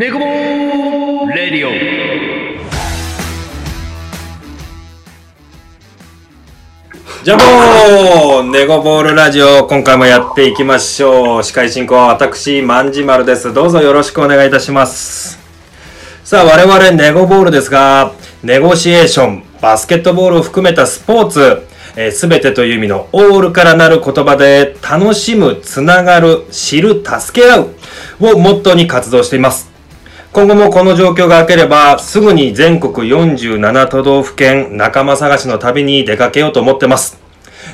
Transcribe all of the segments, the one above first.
ネコボレディオじゃあもう、ネゴボールラジオ、今回もやっていきましょう。司会進行は私、万事丸です。どうぞよろしくお願いいたします。さあ、我々ネゴボールですが、ネゴシエーション、バスケットボールを含めたスポーツ、すべてという意味のオールからなる言葉で、楽しむ、つながる、知る、助け合うをモットーに活動しています。今後もこの状況が明ければ、すぐに全国47都道府県仲間探しの旅に出かけようと思ってます。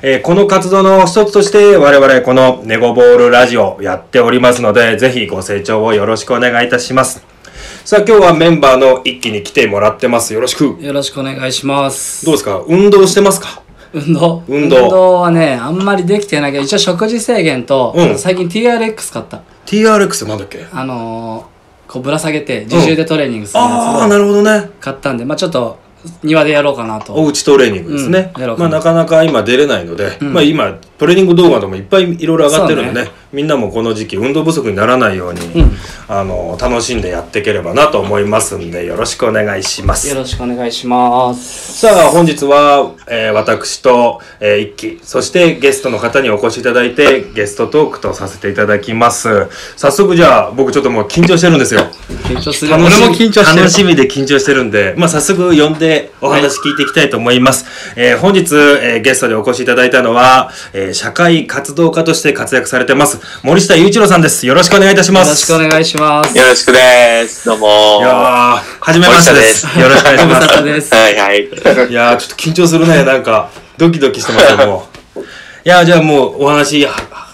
えーこの活動の一つとして我々このネゴボールラジオやっておりますので、ぜひご清聴をよろしくお願いいたします。さあ今日はメンバーの一気に来てもらってます。よろしく。よろしくお願いします。どうですか？運動してますか？運動運動はね、あんまりできてないけど、一応食事制限と、うん最近 TRX 買った。?TRX なんだっけ？あのー、こうぶら下げて自重でトレーニングするああ、やつをなるほどね。買ったんで、まあちょっと庭でやろうかなと。おうちトレーニングですね。うんまあなかなか今出れないので、んまあ今トレーニング動画でもいっぱいいろいろ上がってるんでねみんなもこの時期運動不足にならないように、うんあの楽しんでやっていければなと思いますんでよろしくお願いしますよ。ろしくお願いします。さあ本日は、えー私と、えー一輝そしてゲストの方にお越しいただいてゲストトークとさせていただきます早速じゃあ僕ちょっともう緊張してるんですよ緊張する。俺も緊張してる。楽しみで緊張してるんで、まあ、早速呼んでお話聞いていきたいと思います。えー本日、えーゲストでお越しいただいたのは、えー社会活動家として活躍されてます、森下雄一郎さんです。よろしくお願いいたします。よろしくお願いします。よろしくです。どうも。いやー、はじめましてです。森よろしくお願いします。です。はいはい。いやー、ちょっと緊張するね。なんか、ドキドキしてますよ、もう。いやー、じゃあもうお話は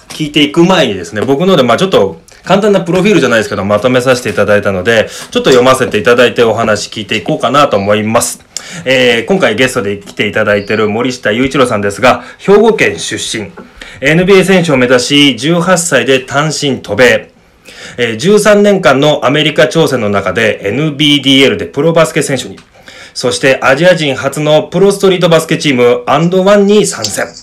聞いていく前にですね、僕ので、まあちょっと、簡単なプロフィールじゃないですけど、まとめさせていただいたので、ちょっと読ませていただいてお話聞いていこうかなと思います。えー今回ゲストで来ていただいている森下雄一郎さんですが、兵庫県出身。NBA 選手を目指し、18歳で単身渡米。えー13年間のアメリカ挑戦の中で NBDL でプロバスケ選手に、そしてアジア人初のプロストリートバスケチームアンドワンに参戦。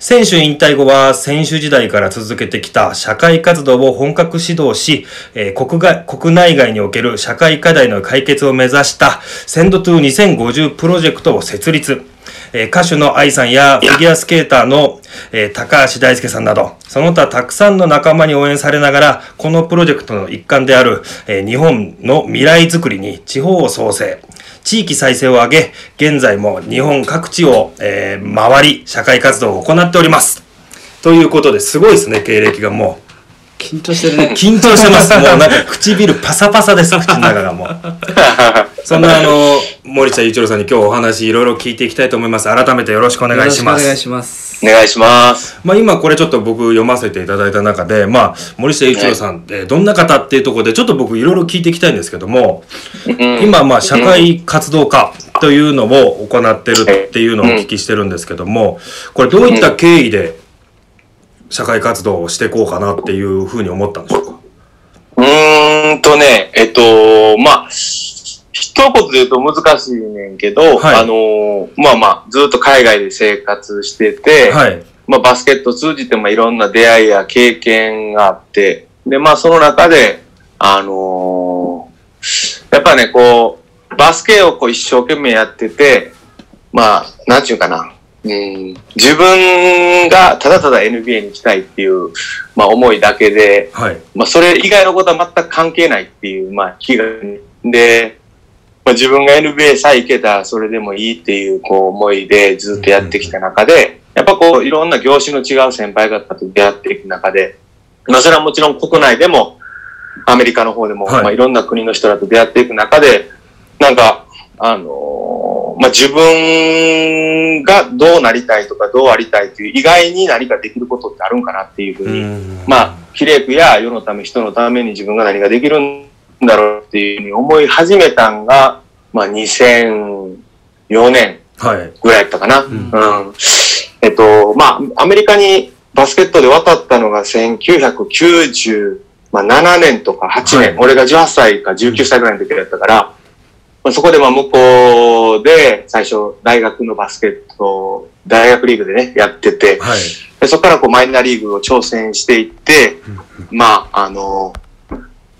選手引退後は選手時代から続けてきた社会活動を本格指導し、えー国外国内外における社会課題の解決を目指したセンドトゥ2050プロジェクトを設立。え歌手の愛さんやフィギュアスケーターの、え高橋大輔さんなど、その他たくさんの仲間に応援されながら、このプロジェクトの一環である、え日本の未来づくりに地方を創生、地域再生を挙げ、現在も日本各地を、えー回り、社会活動を行っております。ということですごいですね、経歴がもう。緊張してるね。緊張してます。もうなんか唇パサパサです、口の中がもう。そんなあの、森下雄一郎さんに今日お話いろいろ聞いていきたいと思います。改めてよろしくお願いします。お願いします。お願いします。まあ今これちょっと僕読ませていただいた中で、まあ森下雄一郎さんってどんな方っていうところでちょっと僕いろいろ聞いていきたいんですけども、今まあ社会活動家というのを行ってるっていうのをお聞きしてるんですけども、これどういった経緯で社会活動をしていこうかなっていうふうに思ったんでしょうか？うーんとね、えっと、まあ、一言で言うと難しいねんけど、はいあの、まあまあ、ずっと海外で生活してて、はい。まあバスケット通じてまあいろんな出会いや経験があって、で、まあその中で、あのやっぱね、こう、バスケをこう一生懸命やってて、まあ、なんちゅうかな。うん、自分がただただ NBA に行きたいっていう、まあ思いだけで、はい。まあそれ以外のことは全く関係ないっていう、まあ気が、で、まあ、自分が NBA さえ行けたらそれでもいいっていうこう思いでずっとやってきた中で、やっぱこういろんな業種の違う先輩方と出会っていく中で、まあそれはもちろん国内でもアメリカの方でも、はい。まあいろんな国の人らと出会っていく中で、なんか、あのーまあ自分がどうなりたいとかどうありたいという以外に何かできることってあるんかなっていうふうに、まあ、比例区や世のため、人のために自分が何ができるんだろうっていうふうに思い始めたんが、まあ、2004年はい。ぐらいやったかな。んうん。えっと、まあ、アメリカにバスケットで渡ったのが1997年とか8年、はい俺が18歳か19歳ぐらいの時だったから、まあ、そこでまあ向こうで最初大学のバスケット、大学リーグでね、やってて、はい。でそこからこうマイナーリーグを挑戦していって、まあ、あの、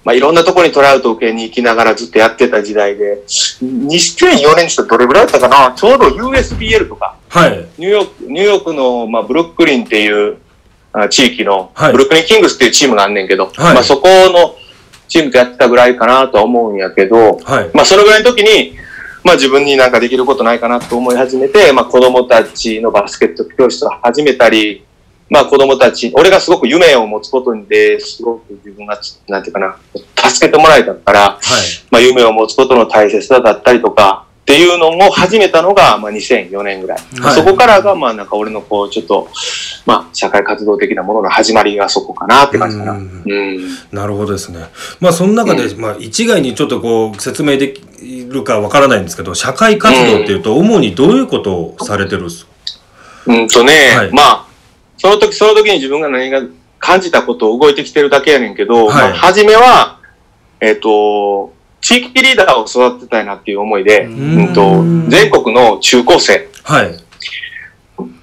まあ、いろんなところにトラウトを受けに行きながらずっとやってた時代で、2004年にしてどれぐらいだったかなちょうど USBL とか、はい。ニューヨーク、ニューヨークの、まあ、ブルックリンっていうあ地域の、はいブルックリンキングスっていうチームがあんねんけど、はいまあ、そこのチームとやってたぐらいかなとは思うんやけど、はい。まあ、そのぐらいの時に、まあ、自分になんかできることないかなと思い始めて、まあ、子供たちのバスケット教室を始めたり、まあ、子供たち、俺がすごく夢を持つことにで、すごく自分がつ、なんていうかな、助けてもらえたから、はい。まあ、夢を持つことの大切さだったりとか、っていうのも始めたのが、まあ、2004年ぐらい。まあはいそこからが、まあ、なんか俺のこう、ちょっと、まあ、社会活動的なものの始まりがそこかなって感じかな。ううんん。なるほどですね。まあその中で、まあ一概にちょっとこう説明できるかわからないんですけど、社会活動っていうと主にどういうことをされてるんですか、うんとね、はいまあ、その時その時に自分が何が感じたことを動いてきてるだけやねんけど、はいまあ、初めは、えっ、と、地域リーダーを育てたいなっていう思いで、ううんんと全国の中高生、はい。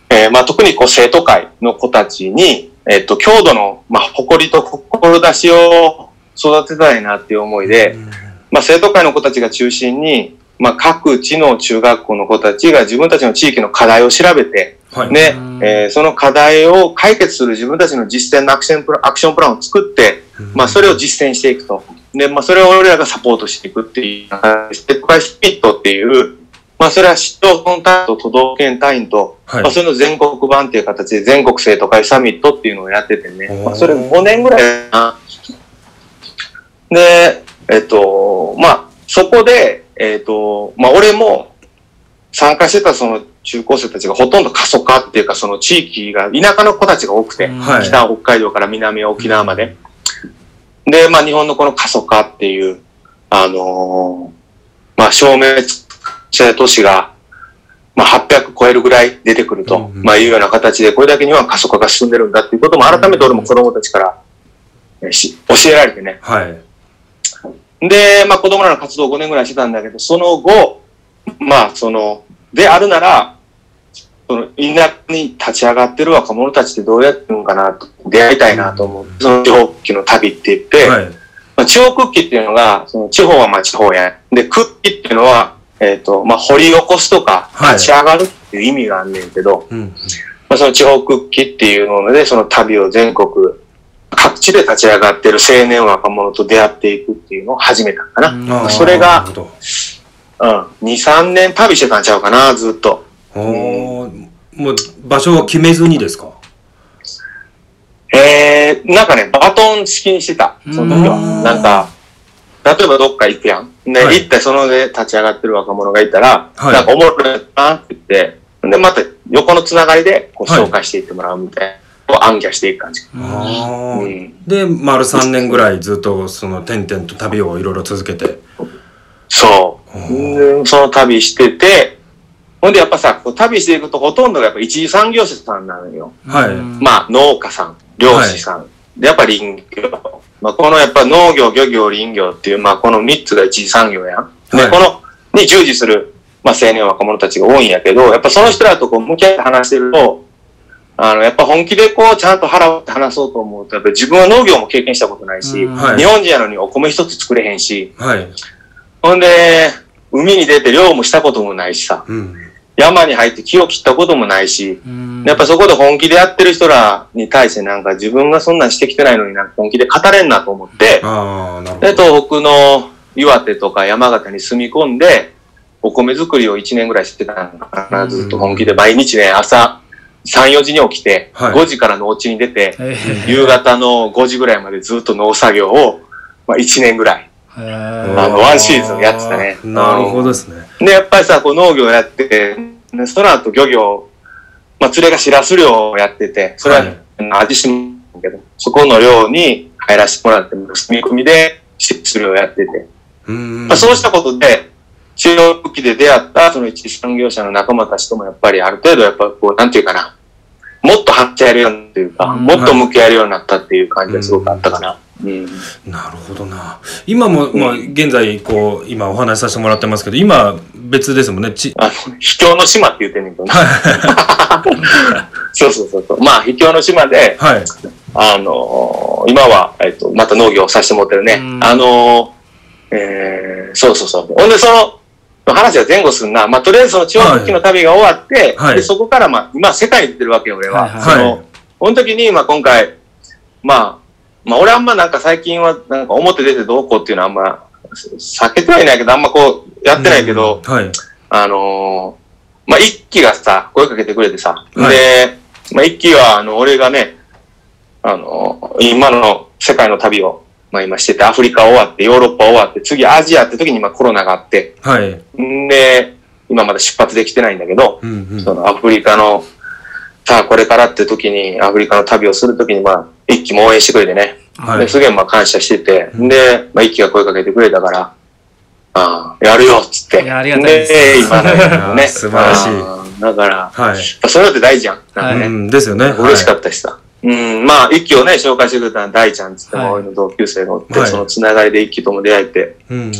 えーまあ、特にこう生徒会の子たちに、えっ、と、郷土の、まあ、誇りと志を育てたいなっていう思いで、まあ、生徒会の子たちが中心に、まあ、各地の中学校の子たちが自分たちの地域の課題を調べて、はい。ねうん、えーその課題を解決する自分たちの実践のアクションプランアクションプランを作って、まあ、それを実践していくと。で、まあ、それを俺らがサポートしていくっていう、ステップバイスピットっていう、まあ、それは市町村単位と都道府県単位と、はいまあ、それの全国版っていう形で全国生徒会サミットっていうのをやっててね、まあ、それ5年ぐらいかな。で、えっと、まあ、そこで、えっと、まあ、俺も参加してたその中高生たちがほとんど過疎化っていうか、その地域が、田舎の子たちが多くて、はい北は北海道から南は沖縄まで。で、まあ、日本のこの過疎化っていう、あのーまあ、消滅した都市が、まあ、800超えるぐらい出てくると、うんうんまあ、いうような形で、これだけ日本は過疎化が進んでるんだっていうことも改めて俺も子供たちから、えし教えられてね。はい。で、まあ子供らの活動を5年ぐらいしてたんだけど、その後、まあその、であるなら、その田舎に立ち上がってる若者たちってどうやってるのかなと、出会いたいなと思って、その地方復帰の旅って言って、はい。まあ、地方復帰っていうのが、その地方はまあ地方や。で、復帰っていうのは、えっ、と、まあ掘り起こすとか、はい立ち上がるっていう意味があんねんけど、うん。まあ、その地方復帰っていうので、その旅を全国、各地で立ち上がってる青年若者と出会っていくっていうのを始めたかな。それがうん。2、3年旅してたんちゃうかな、ずっと。おーもう場所は決めずにですか？えー、なんかね、バトン式にしてた、その時は。うんなんか、例えばどっか行くやん。ね、はい行ってそので立ち上がってる若者がいたら、はいなんかおもろいなって言って、で、また横のつながりでこうはい紹介していってもらうみたいな、を暗記していく感じ。うんで、丸3年ぐらいずっとその点々と旅をいろいろ続けて。そう。うんでその旅してて、ほんでやっぱさ、こう旅していくとほとんどがやっぱ一次産業者さんなのよ。はいまあ農家さん、漁師さん、でやっぱ林業。まあこのやっぱ農業、漁業、林業っていう、まあこの三つが一次産業やん。で、はいこの、に従事する、まあ青年若者たちが多いんやけど、やっぱその人らとこう向き合って話してると、あの、やっぱ本気でこうちゃんと腹を割って話そうと思うと、やっぱり自分は農業も経験したことないし、うんはい日本人やのにお米一つ作れへんし、はい。ほんで、海に出て漁もしたこともないしさ、うん。山に入って木を切ったこともないし、うん。やっぱそこで本気でやってる人らに対してなんか自分がそんなんしてきてないのになんか本気で語れんなと思って、で、ど。東北の岩手とか山形に住み込んで、お米作りを1年ぐらいしてたのかな、ずっと本気で毎日ね、朝3、4時に起きて、はい。5時から農地に出て、夕方の5時ぐらいまでずっと農作業を、まあ、1年ぐらい。へあーのワンシーズンやってたね。なるほどですね。で、やっぱりさ、こう農業やってて、でその後漁業、まあ、釣れがしらす漁をやってて、それは、はい。味しむけど、そこの漁に入らせてもらって、住み込みで釣りをやってて、うんまあ、そうしたことで、中央復帰で出会ったその一次産業者の仲間たちともやっぱりある程度やっぱこう、なんていうかな、もっと張ってやるようにというか、うんもっと向き合えるようになったっていう感じがすごくあったかな。うん。なるほどな。今も、まあ、現在、こう、今お話しさせてもらってますけど、今、別ですもんね。ち、あの、秘境の島って言ってんねんけどな。そうそうそうそう。まあ、秘境の島で、はい。あのー今は、えっと、また農業をさせてもらってるね。うんあのーえー、そうそうそう。ほんで、その、話は前後するな。まあ、とりあえずその地方復帰の旅が終わって、はいで、そこから、まあ、今世界に出てるわけよ、俺は。はいはいその、この時に、まあ、今回、まあ、まあ、俺あんまなんか最近は、なんか表出てどうこうっていうのはあんま、避けてはいないけど、あんまこう、やってないけど、うんはい。あのーまあ、一期がさ、声かけてくれてさ、はいで、まあ、一期は、あの、俺がね、あのー今の世界の旅を、まあ、今してて、アフリカ終わって、ヨーロッパ終わって、次アジアって時に今コロナがあって、はい。んで、今まだ出発できてないんだけど、うんうん。そのアフリカの、さあこれからって時に、アフリカの旅をする時に、まあ、一期も応援してくれてね、はいですげえまあ感謝してて、うんで、まあ、一期が声かけてくれたから、ああ、やるよっつって。いやありがたいです今なんだね。素晴らしいだから、はい。そういうのって大事じゃん。なんかね。うん、ですよね。嬉しかっったしさ。うん、まあ、一期をね、紹介してくれたのは大ちゃんっつっても、はい俺の同級生がおって、はいそのつながりで一期とも出会えて、た。うんうん。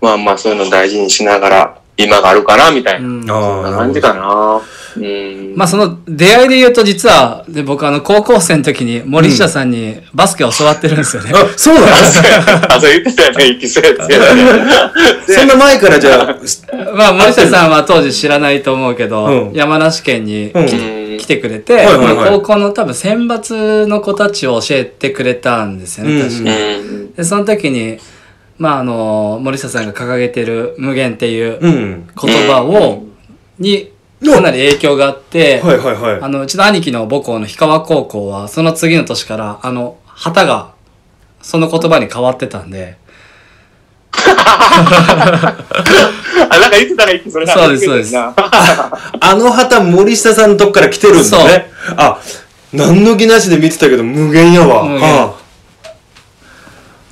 まあまあ、そういうの大事にしながら、今があるかな、みたいな。うんそんな感じかな。うん。まあその出会いで言うと実は、で僕あの高校生の時に森下さんにバスケ教わってるんですよね。あ、そうなんですか あ、そう言ってたよね、一期生って。そんな前からじゃあ、まあ森下さんは当時知らないと思うけど、うん山梨県にうんきうん来てくれて、はいはいはいまあ高校の多分選抜の子たちを教えてくれたんですよね、確かうんに。うん。で、その時に、まああの、森下さんが掲げてる無限っていううん。言葉を、にかなり影響があって、はいはいはい。あの、うちの兄貴の母校の氷川高校は、その次の年から、あの、旗が、その言葉に変わってたんで、あ、なんか言ってたら一期それそうですそうです言ってあの旗森下さんのとこから来てるんだね。あ、何の気なしで見てたけど無限やわ。無限は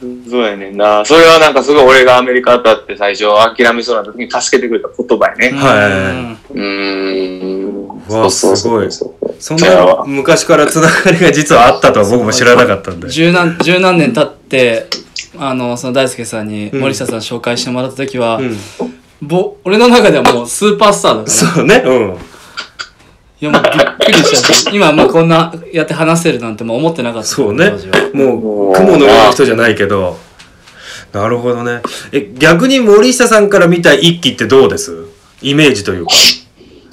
たなそうやねんな。それはなんかすごい俺がアメリカだって最初諦めそうな時に助けてくれた言葉やね。はいうんうーん。わあそうそうすそうそうそんな昔からつながりが実はあったとは僕も知らなかったんで。十何、十何年経って、あの、その大輔さんに森下さん紹介してもらった時は、うん。ぼ俺の中ではもうスーパースターだから。そうね。うん。いやもうびっくりした。今もうこんなやって話せるなんてもう思ってなかった。そうね。もう、雲のような人じゃないけど。なるほどね。え、逆に森下さんから見た一期ってどうです？イメージというか。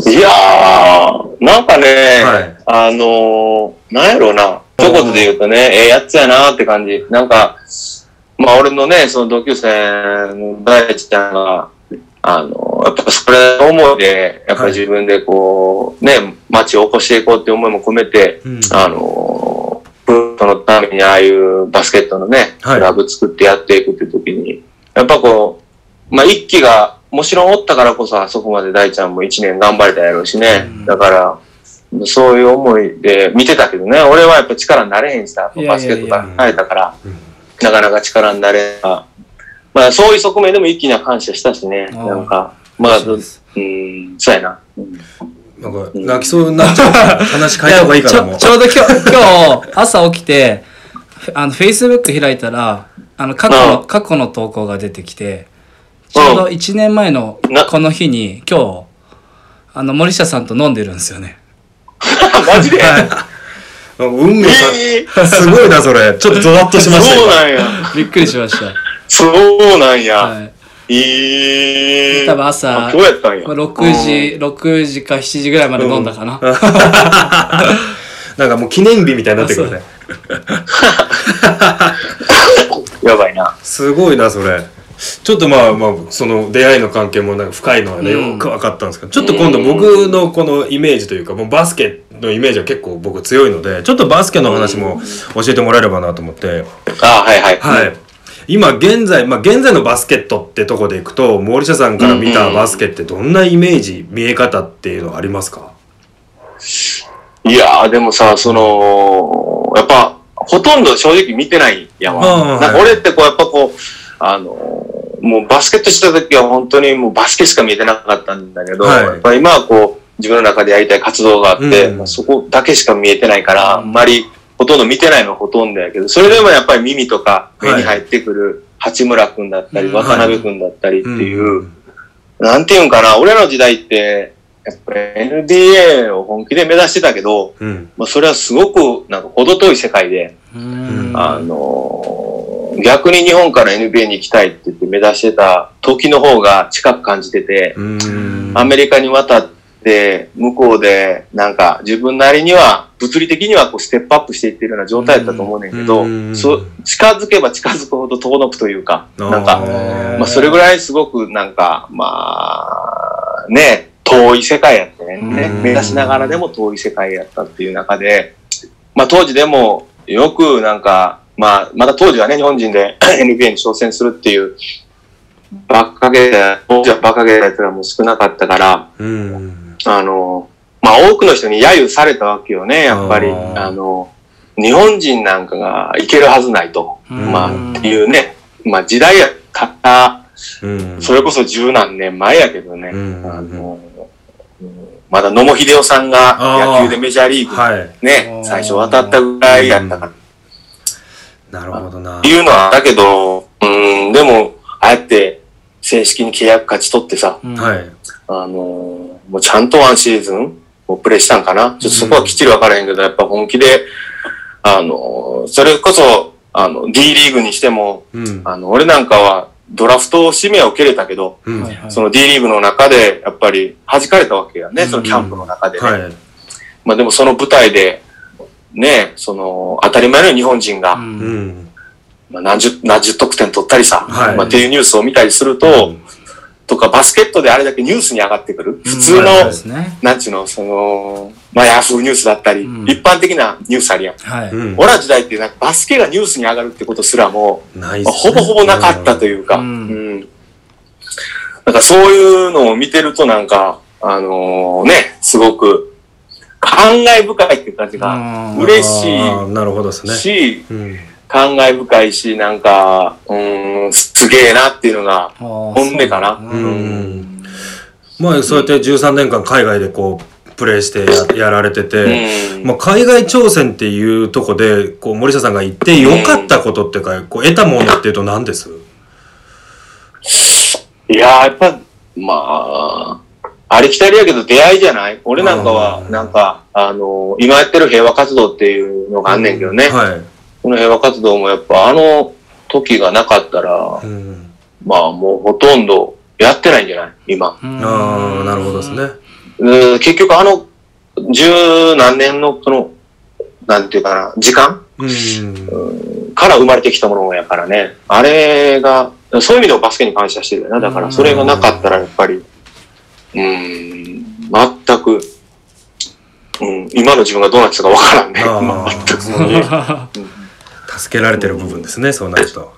いやー、なんかね、はいあのー、なんやろうな、一言で言うとね、ええやつやなって感じ。なんか、まあ俺のね、その同級生の大地ちゃんが、あのー、やっぱそれ思いで、やっぱり自分でこう、ね、街を起こしていこうって思いも込めて、うん。あのー、そのためにああいうバスケットのね、はい。クラブ作ってやっていくって時に、やっぱこう、まあ一期が、もちろんおったからこそあそこまで大ちゃんも一年頑張れたやろうしね。だから、そういう思いで見てたけどね、俺はやっぱ力になれへんしさ、バスケットが変えたから。うん、なかなか力になれんが。まあそういう側面でも一気には感謝したしね、なんか、まあ、そうです。うん、そうやな。うん。なんか、泣きそうになっちゃう話変えた方がいいかちな、もう。ょちょうど今日、今日、朝起きて、あの、Facebook 開いたら、あの、過去の、うん過去の投稿が出てきて、ちょうど1年前のなこの日に、今日、あの、森下さんと飲んでるんですよね。マジで？運命えさ、すごいな、それ。ちょっとゾワッとしましたそう今なんや。びっくりしました。そうなんや。はい。ええ多分朝あ今日やったんや。6時、6時か7時ぐらいまで飲んだかな。なんかもう記念日みたいになってくるね。う んやばいな。すごいな、それ。ちょっとまあまあ、その出会いの関係もなんか深いのはね、うんよく分かったんですけど、ちょっと今度僕のこのイメージというか、もうバスケのイメージは結構僕強いので、ちょっとバスケの話も教えてもらえればなと思って、あはいはい。はい。今現在、まあ現在のバスケットってとこでいくと、森下さんから見たバスケってどんなイメージ、見え方っていうのはありますか？いやー、でもさ、その、やっぱ、ほとんど正直見てないやわ。ーなんか俺ってこう、やっぱこう、あのー、もうバスケットした時は本当にもうバスケしか見えてなかったんだけど、はいやっぱ今はこう、自分の中でやりたい活動があって、うん。まあそこだけしか見えてないから、あんまりほとんど見てないのはほとんどやけど、それでもやっぱり耳とか目に入ってくる八村くんだったり、うん。渡辺くんだったりっていう、うん。なんていうんかな、俺の時代って、やっぱり NBA を本気で目指してたけど、うん。まあ、それはすごく、なんか、程遠い世界で、うん。あのー逆に日本から NBA に行きたいって言って目指してた時の方が近く感じてて、うん。アメリカに渡って、向こうで、なんか自分なりには、物理的にはこうステップアップしていってるような状態だったと思うねんけどうん、そ近づけば近づくほど遠のくというか、なんあか、ーまあそれぐらいすごくなんか、まあ、ね、遠い世界やってね、うん。目指しながらでも遠い世界やったっていう中で、まあ当時でもよくなんか、まあまだ当時はね、日本人で NBA に挑戦するっていう、ばっかげた、当時はばっかげたやつらも少なかったから、うん。あの、まあ多くの人に揶揄されたわけよね、やっぱり。あの、日本人なんかがいけるはずないと。うんまあっていうね、まあ時代やった、うん。それこそ十何年前やけどね、うんあの、うんまだ野茂英雄さんが野球でメジャーリーグはい。ね、最初渡ったぐらいやったから。なるほどな。いうのは、だけど、うん、でも、ああやって正式に契約勝ち取ってさ、うんはい。あのーもうちゃんとワンシーズンもうプレイしたんかな？ちょっとそこはきっちりわからへんけど、やっぱ本気で、あのーそれこそ、あの、D リーグにしても、うん。あの、俺なんかはドラフト指名を受けれたけど、うん。はい。はいはいその D リーグの中で、やっぱり弾かれたわけやね、そのキャンプの中でね。まあでもその舞台で、ね、その、当たり前のように日本人が、うんうん。まあ、何十、何十得点取ったりさ、はいまあっていうニュースを見たりすると、とかバスケットであれだけニュースに上がってくる、普通の、ね。なんちゅうの、その、まあ、ヤフーニュースだったり、うん一般的なニュースあるやん。はい。うん。俺ら時代ってなんかバスケがニュースに上がるってことすらも、ないっまあほぼほぼなかったという。いうか、ううんん。なんかそういうのを見てるとなんか、あのね、すごく感慨深いっていう感じがうん嬉しあーなるほどですね。いし、うん。感慨深いし、なんか、うーん、すげえなっていうのが本本音かな。ううんん。まあ、そうやって13年間海外でこう、プレイしてややられてて、うんまあ、海外挑戦っていうとこで、こう、森下さんが言って良かったことっていうか、こう、得たものっていうと何です？いやー、やっぱ、まあ、ありきたりやけど出会いじゃない？俺なんかはう、んなんか、あの、今やってる平和活動っていうのがあんねんけどね。はい。この平和活動もやっぱあの時がなかったら、うん。まあもうほとんどやってないんじゃない？今。うんああ、なるほどですね。うん結局あの、十何年のその、なんていうかな、時間？うん。から生まれてきたものやからね。あれが、そういう意味でもバスケに感謝してるよな。だからそれがなかったらやっぱり、うん、全く、うん、今の自分がどうなってたかわからんね。全く。助けられてる部分ですね、そうなると。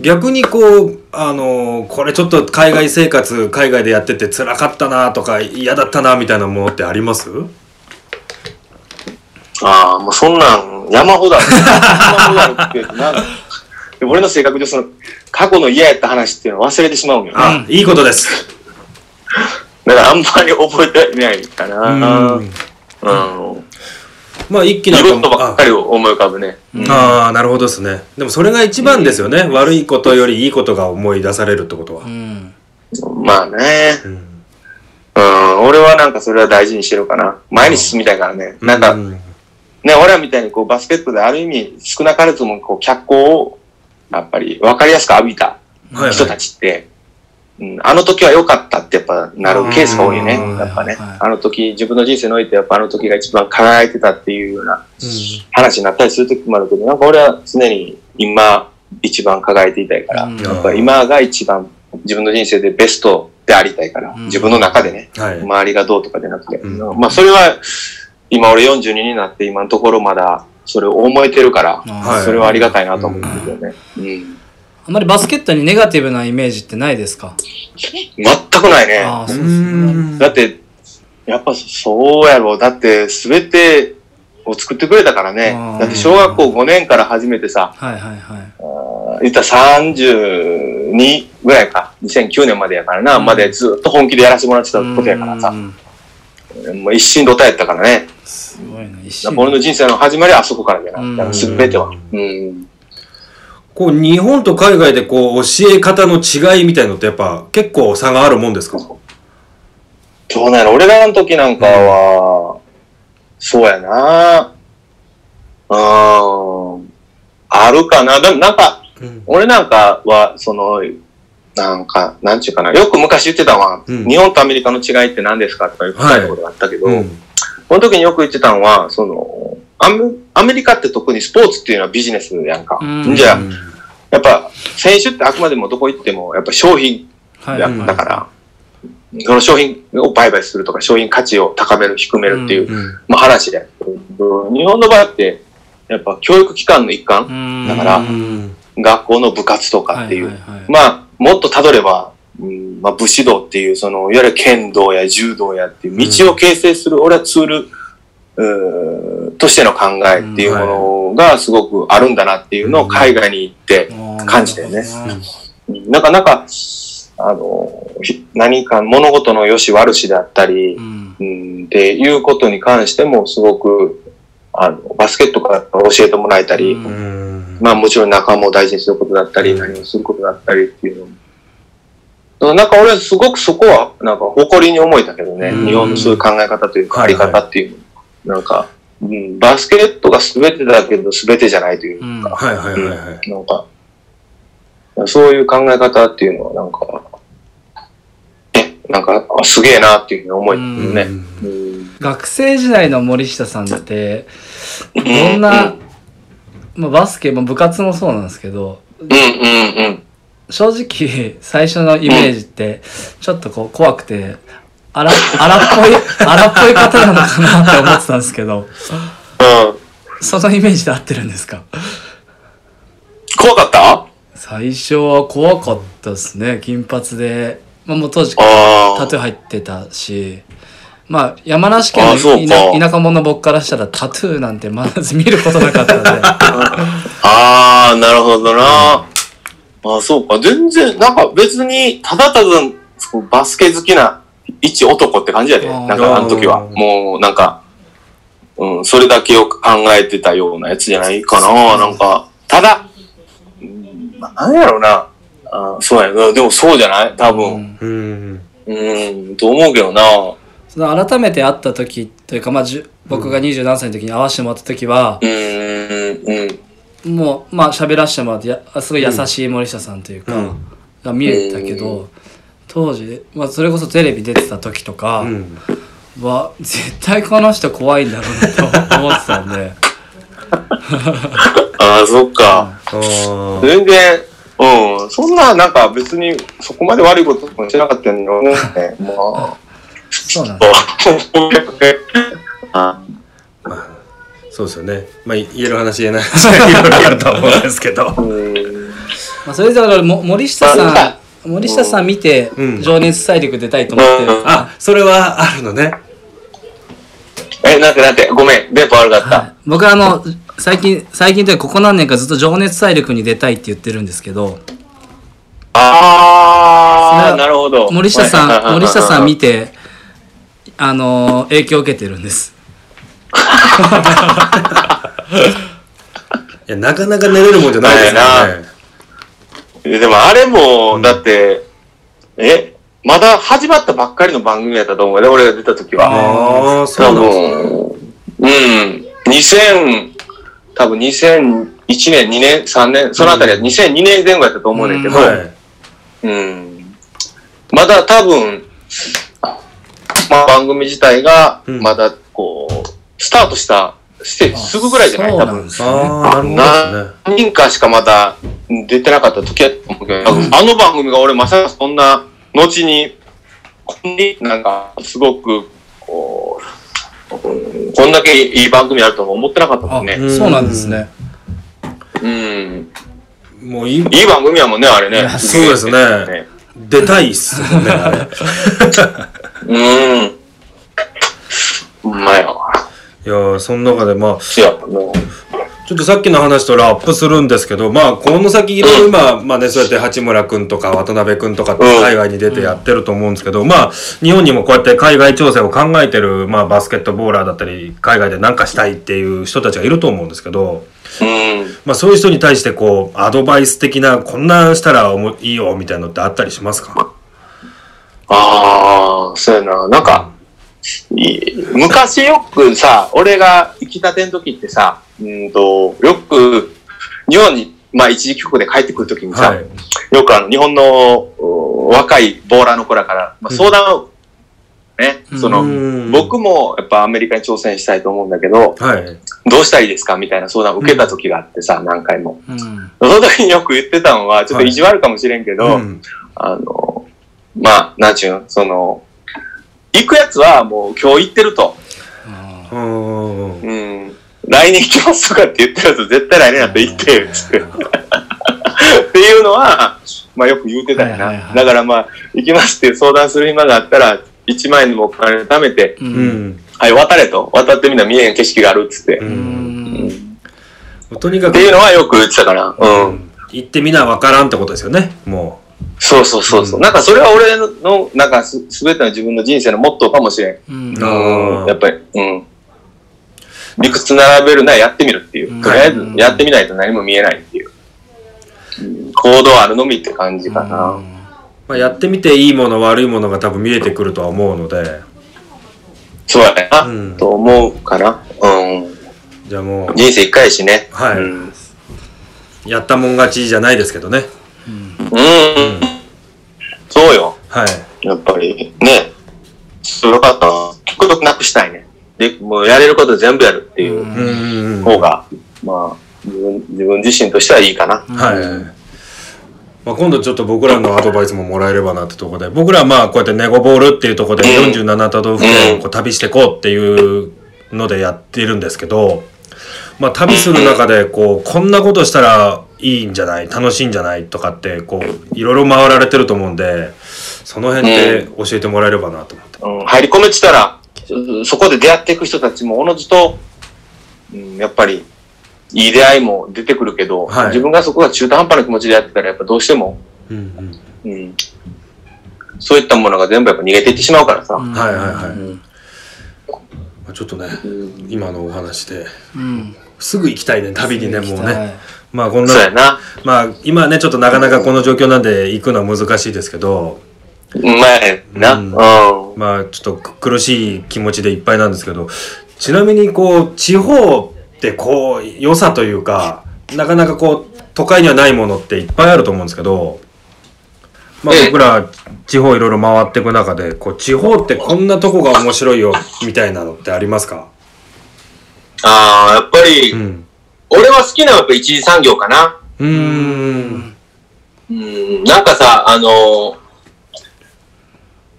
逆にこう、あのこれちょっと海外生活、海外でやってて辛かったなとか嫌だったなみたいなものってあります？ああ、もうそんなん山ほどある。山ほどあるって、なん俺の性格でその、過去の嫌やった話っていうのを忘れてしまうんよね。あ、いいことです。だからあんまり覚えてないかな。うんうん。まあ一気いいにことばっかり思い浮かぶね。うんああ、なるほどですね。でもそれが一番ですよね。悪いことよりいいことが思い出されるってことはう。ん。まあね。うんうん。俺はなんかそれは大事にしてるかな。前に進みたいからね。なんか、うね、俺らみたいにこうバスケットである意味少なからずもこう脚光をやっぱり分かりやすく浴びたはい人たちって、うん、あの時は良かったってやっぱなるケースが多いよね。うんやっぱねはいはい。あの時、自分の人生においてやっぱあの時が一番輝いてたっていうような話になったりする時もあるけど、なんか俺は常に今一番輝いていたいから、うんやっぱり今が一番自分の人生でベストでありたいから、うん自分の中でね、はい。周りがどうとかじゃなくて、うんまあそれは今俺42になって今のところまだそれを思えてるから、はいそれはありがたいなと思うんですよね。うん。あまりバスケットにネガティブなイメージってないですか？全くないね。ああ、そううですね。んだって、やっぱそうやろう。だって全てを作ってくれたからね。だって小学校5年から始めてさ、はいはいはい。言ったら32ぐらいか。2009年までやからな。うんまでずっと本気でやらせてもらってたことやからさう。んもう一心同体やったからね。すごいな、一だ瞬。から俺の人生の始まりはあそこからじゃうんない。全ては。うん。こう、日本と海外でこう、教え方の違いみたいのってやっぱ結構差があるもんですか？どうなんやろ。俺らの時なんかは、そうやな。うん。あるかな。でもなんか、うん。俺なんかは、その、なんか、なんちゅうかな。よく昔言ってたのは、うん。日本とアメリカの違いって何ですかとか言ってたことがあったけど、うん。この時によく言ってたのは、その、アメアメリカって特にスポーツっていうのはビジネスやんか。うん。じゃあ、やっぱ、選手ってあくまでもどこ行っても、やっぱ商品や、だから、その商品を売買するとか、商品価値を高める、低めるっていう、うん。まあ話で。日本の場合って、やっぱ教育機関の一環、うん。だからうん学校の部活とかっていう、まあ、もっとたどれば、うんまあ、武士道っていう、その、いわゆる剣道や柔道やっていう道を形成する、俺はツール、としての考えっていうものがすごくあるんだなっていうのを海外に行って感じたよね。うん。なかなか、あの、ひ何か物事の良し悪しであったりう、ん。うん、っていうことに関してもすごく、あの、バスケットから教えてもらえたり、うん。うんまあもちろん仲間を大事にすることだったり、うん。何をすることだったりっていうのも。なんか俺はすごくそこは、なんか誇りに思えたけどね、うん。日本のそういう考え方というか、あり方っていうの。なんか、うん、バスケットが全てだけど全てじゃないといううんか、はいはいはいはい。なんか、そういう考え方っていうのはなんか、え、なんか、あすげえなっていうふうに思えたよね。うん。学生時代の森下さんってどんな、まあ、バスケも部活もそうなんですけどうんうんうん。正直最初のイメージってちょっとこう怖くて荒荒っぽい荒っぽい方なのかなって思ってたんですけどうん。そのイメージで合ってるんですか？怖かった？最初は怖かったですね金髪で、まあ、もう当時。タトゥー入ってたしまあ山梨県の田田舎者の僕からしたらタトゥーなんてまず見ることなかったので ああ、なるほどな。ああ、そうか。全然、なんか別に、ただただ、バスケ好きな一男って感じやで。なんかあの時は。もう、なんか、うん、それだけを考えてたようなやつじゃないかな。なんか、ただ、うんなんやろうな。あーそうやな。でもそうじゃない？多分。うんうん、と思うけどな。その改めて会った時というか、まあ、じゅ僕が二十何歳の時に会わせてもらった時はう、ん、うん。もうまあ喋らせてもらってやすごい優しい森下さんというか、うんが見えたけど、当時、まあ、それこそテレビ出てた時とかうん。は、絶対この人怖いんだろうなと思ってたんで。ああ、そっか。全然、うん、そんな、なんか別にそこまで悪いこともしてなかったのに思うね。まあ、そうなんです あそうですよね。まあ言える話言えない話がいろいろあると思うんですけど。うん。まあ、それだからも森下さん森下さん見てうん。情熱大陸出たいと思って。る、うん。あそれはあるのね。え、なんてなんて、ごめん、電波悪かった。はい、僕はあの最近最近というかここ何年かずっと情熱大陸に出たいって言ってるんですけど。ああ、なるほど。森下さはいん森下さん見てあの影響を受けてるんです。いやなかなか寝れるもんじゃないですからねえでもあれも、だって、え、まだ始まったばっかりの番組やったと思うね、俺が出た時は。ああそう多なんです分、うん。2000、多分2001年、2年、3年、そのあたりは2002年前後やったと思うねんけど、はいうん。まだ多分、まあ、番組自体が、うんまだこう、スタートした、してすぐぐらいじゃない？多分。ああなるほどですね。何人かしかまだ出てなかった時やと思うけど、あの番組が俺まさかそんな、後に、こんになんか、すごく、こう、うんこんだけいい番組あるとは思ってなかったもあ、んね。ん。そうなんですね。うん。もういい。い番組やもんね、あれね。やそうですね。出たいっすもんねあれ。うん。いやーその中でまあ。ちょっとさっきの話とラップするんですけど、まあ、この先いろいろ今、まあね、そうやって八村くんとか渡辺くんとかって海外に出てやってると思うんですけど、まあ、日本にもこうやって海外挑戦を考えてる、まあ、バスケットボーラーだったり、海外で何かしたいっていう人たちがいると思うんですけど、うん。まあ、そういう人に対してこう、アドバイス的な、こんなんしたらおもいいよ、みたいなのってあったりしますか？ああ、そうやな。なんか、い昔よくさ、俺が行きたての時ってさ、うんと、よく、日本に、まあ一時帰国で帰ってくる時にさ、はい。よくあの、日本のう若いボーラーの子らから、まあ、相談を、ね、その、うん僕もやっぱアメリカに挑戦したいと思うんだけど、はい。どうしたらいいですか？みたいな相談を受けた時があってさ、何回も。うん。その時によく言ってたのは、ちょっと意地悪かもしれんけど、うんあの、まあ、なんちゅうん、その、行くやつはもう今日行ってると。あうんうん。来年行きますとかって言ってるやつ絶対来年だったら行って、つって。っていうのは、まあよく言うてたよな。はいはいはいだからまあ、行きますって相談する暇があったら、1万円でもお金貯めて、ーう。うんん。はい、渡れと。渡ってみんな見えん景色があるっつって。う。うんん。とにかくって、いうのはよく言ってたから。うん。行ってみなわからんってことですよね。もそうそうそうそう。うんなんかそれは俺の、なんかすすべての自分の人生のモットーかもしれん。うん。やっぱり、うん。理屈並べるならやってみるっていうう。んとりあえずやってみないと何も見えないっていう。うん行動あるのみって感じかな。う、まあ、やってみていいもの悪いものが多分見えてくるとは思うので、そうやねな、うんと思うかな。うん。じゃあもう、人生一回やしね。はいうん。やったもん勝ちじゃないですけどね。うん。そうよ。はい。やっぱり、ね。それかったな。極力なくしたいね。で、もうやれること全部やるっていう。方が、まあ、自分自分自身としてはいいかな。はい。まあ、今度ちょっと僕らのアドバイスももらえればなってところで、僕らはまあこうやってネゴボールっていうところでうん47都道府県をこう旅していこうっていうのでやってるんですけど、まあ旅する中でこう、こんなことしたらいいんじゃない？楽しいんじゃない？とかってこう、いろいろ回られてると思うんで、その辺って教えてもらえればなと思って。うん、入り込めてたら、そそこで出会っていく人たちもおのずと、うん、やっぱり、いい出会いも出てくるけど、はい。自分がそこが中途半端な気持ちでやってたら、やっぱどうしても、うんうん。うん、そういったものが全部やっぱ逃げていってしまうからさ。うん。はいはいはい。うん。まあちょっとね、うん。今のお話で、うん。すぐ行きたいね、旅にね、もうね。ね。まあこんな。まあ今ねちょっとなかなかこの状況なんで行くのは難しいですけどうまいな。ううんん。まあちょっと苦しい気持ちでいっぱいなんですけどちなみにこう地方ってこう良さというかなかなかこう都会にはないものっていっぱいあると思うんですけどまあええ僕ら地方いろいろ回っていく中でこう地方ってこんなとこが面白いよみたいなのってありますか？ああ、やっぱり、うん俺は好きなのはやっぱ一次産業かな。うーんうん、なんかさ、あの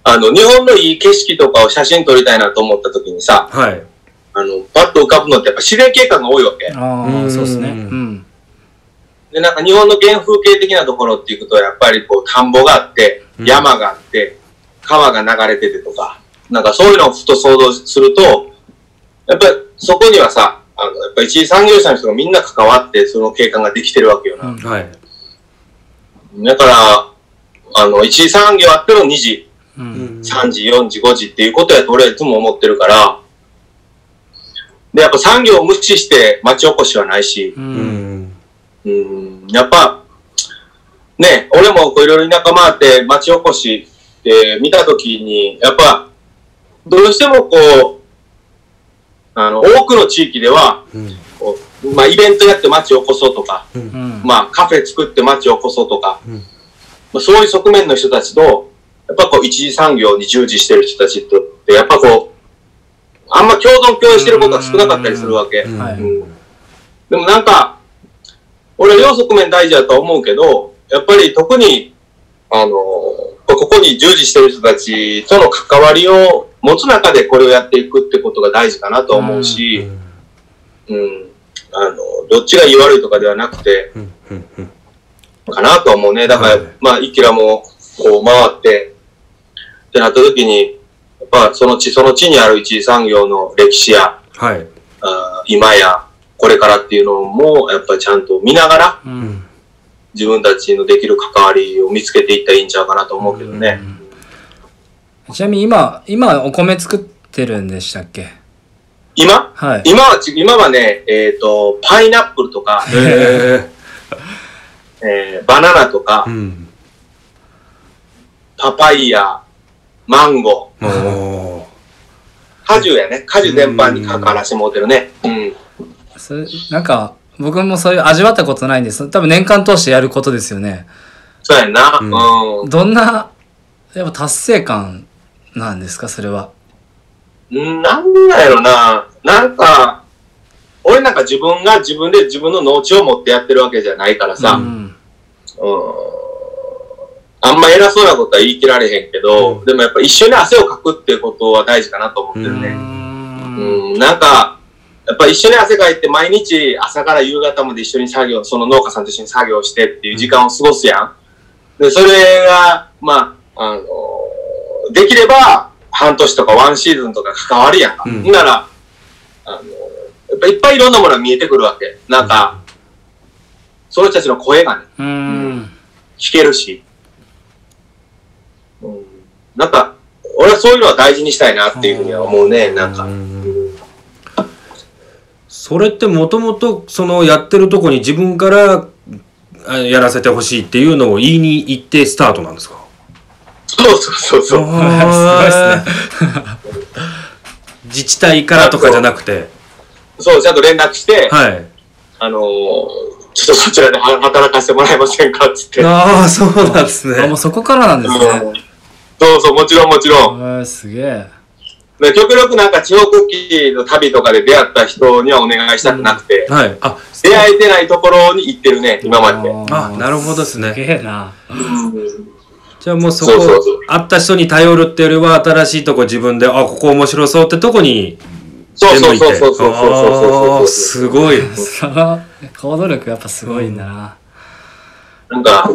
あの、日本のいい景色とかを写真撮りたいなと思った時にさ、はいあの、パッと浮かぶのってやっぱ自然景観が多いわけ。ああ、うんそうですね。うん。で、なんか日本の原風景的なところっていうことはやっぱりこう田んぼがあって、うん山があって、川が流れててとか、なんかそういうのをふと想像すると、やっぱりそこにはさ、あの、やっぱ一次産業者の人がみんな関わってその景観ができてるわけよな。うんはいだから、あの、一次産業あっての2時、うん。3時、4時、5時っていうことやと俺はいつも思ってるから、で、やっぱ産業を無視して町おこしはないし、う。うんんうん、やっぱ、ね、俺もこういろいろ田舎回って町おこしって見たときに、やっぱ、どうしてもこう、あの、多くの地域では、うんこうまあ、イベントやって町を起こそうとか、うん。まあ、カフェ作って町を起こそうとか、うんまあ、そういう側面の人たちと、やっぱこう、一次産業に従事してる人たちとって、やっぱこう、あんま共存共栄してることが少なかったりするわけ。でもなんか、俺は両側面大事だとは思うけど、やっぱり特に、あの、ここに従事してる人たちとの関わりを持つ中でこれをやっていくってことが大事かなとは思うし、うん、あの、どっちがいい悪いとかではなくて、うんうんうんかなとは思うね。だから、はいまあ、イキラも、こう回って、ってなった時に、やっぱその地、その地にある一次産業の歴史や、はいあー今や、これからっていうのも、やっぱりちゃんと見ながら、うん。自分たちのできる関わりを見つけていったらいいんちゃうかなと思うけどね。ちなみに今、今お米作ってるんでしたっけ？今？はい。今はち、今はね、えっ、と、パイナップルとか、へえーバナナとかえ、うんパパイヤ、マンゴー。おー果樹やね。果樹全般に関わらせてもうてるね。うん。それなんか、僕もそういう味わったことないんです。多分年間通してやることですよね。そうやな。うんうん。どんな、やっぱ達成感なんですか、それは。うんなんだやろな。なんか、俺なんか自分が自分で自分の農地を持ってやってるわけじゃないからさ、ううん、ん。あんま偉そうなことは言い切られへんけど、うんでもやっぱ一緒に汗をかくっていうことは大事かなと思ってるね。うんうん、なんか、やっぱ一緒に汗かいて毎日朝から夕方まで一緒に作業、その農家さんと一緒に作業してっていう時間を過ごすやん。で、それが、まあ、あのできれば半年とかワンシーズンとか関わるやんか。うんなら、あのやっぱいっぱいいろんなものが見えてくるわけ。なんか、その人たちの声がね、うん。聞けるし、うん、なんか、俺はそういうのは大事にしたいなっていうふうには思うね、なんか。それってもともとそのやってるとこに自分からあやらせてほしいっていうのを言いに行ってスタートなんですか？そうそうそうそう。すごいっすね。自治体からとかじゃなくてそう、ちゃんと連絡して、はいあのーちょっとそちらでは働かせてもらえませんかっつって。ああそうなんですあ、もねうそこからなんですうんね。そうそう、もちろんもちろん。えー、すげえ。で極力なんか地方クッキーの旅とかで出会った人にはお願いしたくなくて、はいあ出会えてないところに行ってるね、今までで。あなるほどですねすげえな。じゃあもうそこそうそうそう。会った人に頼るっていうよりは新しいとこ自分であここ面白そうってとこにそうそうそうそうそうそうそうすごいその 行動力やっぱすごいんだな。なんか、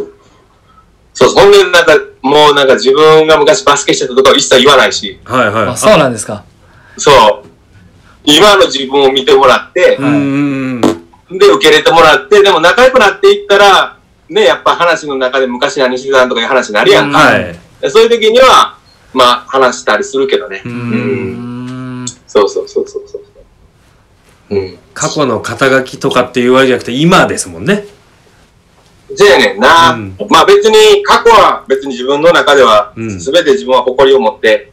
そう、そんでなんか、もうなんか自分が昔バスケしてたとかは一切言わないし、はいはい。あ、そうなんですか。そう、今の自分を見てもらって、うんうんうん。で、受け入れてもらって、でも仲良くなっていったら、ね、やっぱ話の中で昔何してたんとかいう話になるやんか。はいでそういう時には、まあ、話したりするけどね。ううん。そうそうそうそうそう。うん。過去の肩書きとかっていうわけじゃなくて今ですもんねじゃあねんな、うんまあ別に、過去は別に自分の中では、うんすべて自分は誇りを持って、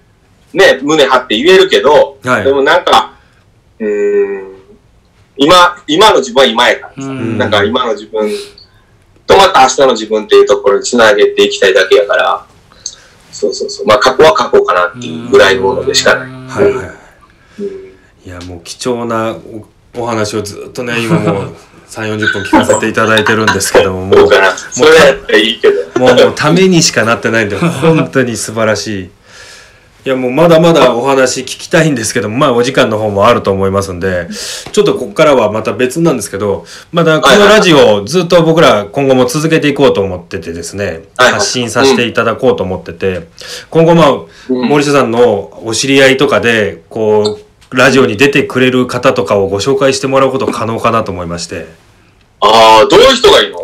ね、胸張って言えるけど、はいでもなんか、うーん、今、今の自分は今やからさ、うんなんか今の自分とまた明日の自分っていうところにつなげていきたいだけやから、そうそうそう。まあ過去は過去かなっていうぐらいのものでしかない。はいはいはいうんいやもう貴重なおお話をずっとね今もう3 4 0分聞かせていただいてるんですけどももう。もうもうためにしかなってないんで本当に素晴らしい。いやもうまだまだお話聞きたいんですけどもまあお時間の方もあると思いますんでちょっとここからはまた別なんですけどまだこのラジオをずっと僕ら今後も続けていこうと思っててですね発信させていただこうと思ってて今後まあうん。森下さんのお知り合いとかでこうラジオに出てくれる方とかをご紹介してもらうこと可能かなと思いまして。ああ、どういう人がいいの？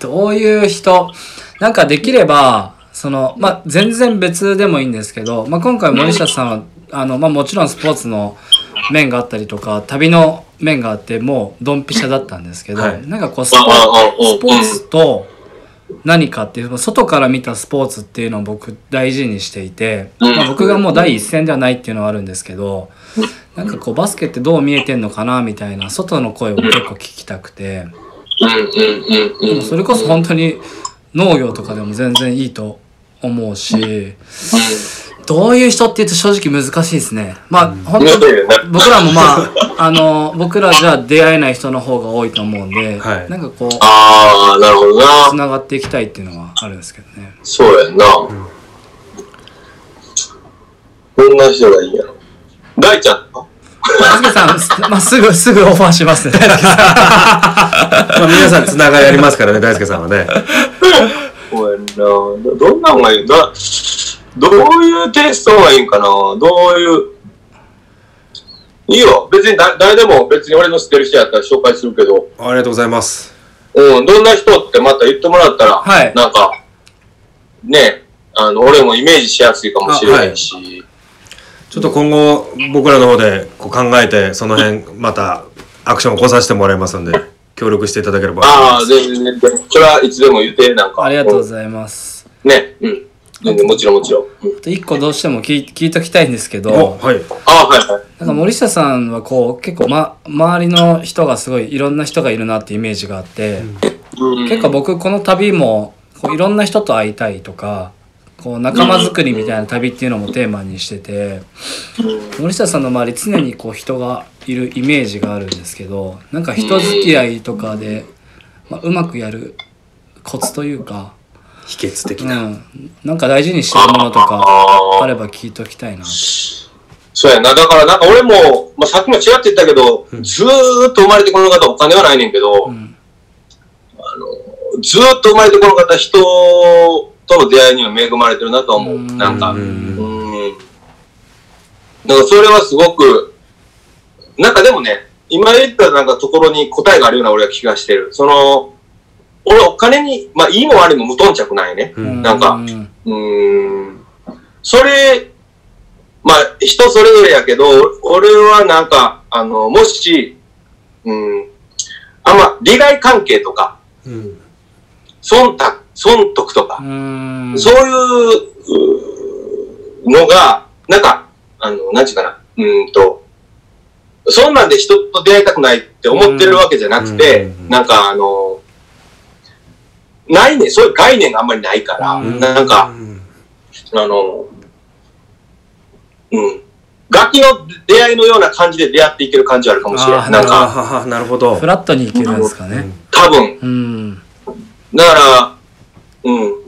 どういう人？なんかできれば、その、まあ、全然別でもいいんですけど、まあ、今回森下さんは、あの、まあ、もちろんスポーツの面があったりとか、旅の面があって、もうドンピシャだったんですけど、はい。なんかこうスポ、スポーツと何かっていう、外から見たスポーツっていうのを僕大事にしていて、うん。まあ、僕がもう第一線ではないっていうのはあるんですけど、なんかこうバスケってどう見えてんのかなみたいな外の声を結構聞きたくて、うんうんうんうん。それこそ本当に農業とかでも全然いいと思うし、どういう人って言うと正直難しいですね。まあ、本当僕らもまあ、あの、僕らじゃ出会えない人の方が多いと思うんで、はいなんかこう、ああ、なるほどな。繋がっていきたいっていうのはあるんですけどね。そうやんな。どんな人がいいんやろ？大ちゃんとか？大輔さん、す まあ、すぐ、すぐオファーしますね。まあ皆さんつながりありますからね大輔さんはねそうやんな。どどんなんがいい？だどういうテイストがいいんかな？どういう？いいよ。別にだ誰でも別に俺の知ってる人やったら紹介するけど、ありがとうございます。うん、どんな人ってまた言ってもらったら、はい。なんか、ね、あの、俺もイメージしやすいかもしれないし、ちょっと今後僕らの方でこう考えてその辺またアクションを起こさせてもらいますんで協力していただければああ、全然、全然それはいつでも言って、なんか。ありがとうございます。うんね、うん。全然もちろんもちろん。うんあと一個どうしても聞い聞いときたいんですけおど、はいあはいはい。なんか森下さんはこう結構、ま、周りの人がすごいいろんな人がいるなってイメージがあって、うん結構僕この旅もこういろんな人と会いたいとかこう仲間作りみたいな旅っていうのもテーマにしてて森下さんの周り常にこう人がいるイメージがあるんですけどなんか人付き合いとかで、まあ、うまくやるコツというか、秘訣的な、うん、なんか大事にしてるものとかああれば聞いときたいな。そうやな。だからなんか俺も、まあ、さっきもちらっと言ったけど、ずーっと生まれてこの方お金はないねんけど、んずーっと生まれてこの方人との出会いには恵まれてるなとは思う。うんなんか。ううんん。だからそれはすごく、なんかでもね、今言ったなんかところに答えがあるような俺は気がしてる。その、俺お金に、まあいいも悪いも無頓着ないね。うんなんかうんうーん。それ、まあ、人それぞれやけど、俺はなんか、あの、もし、うん、あんま、利害関係とか、うん忖度、損得とかう、んそういうのが、なんか、あの、なんちゅうかな、うーんと、そんなんで人と出会いたくないって思ってるわけじゃなくてなんかあの、ないね、そういう概念があんまりないから、うんなんか、あの、うん。楽器の出会いのような感じで出会っていける感じはあるかもしれない。なんか、なるほどフラットにいけるんですかね。多分。うん。だから、うん。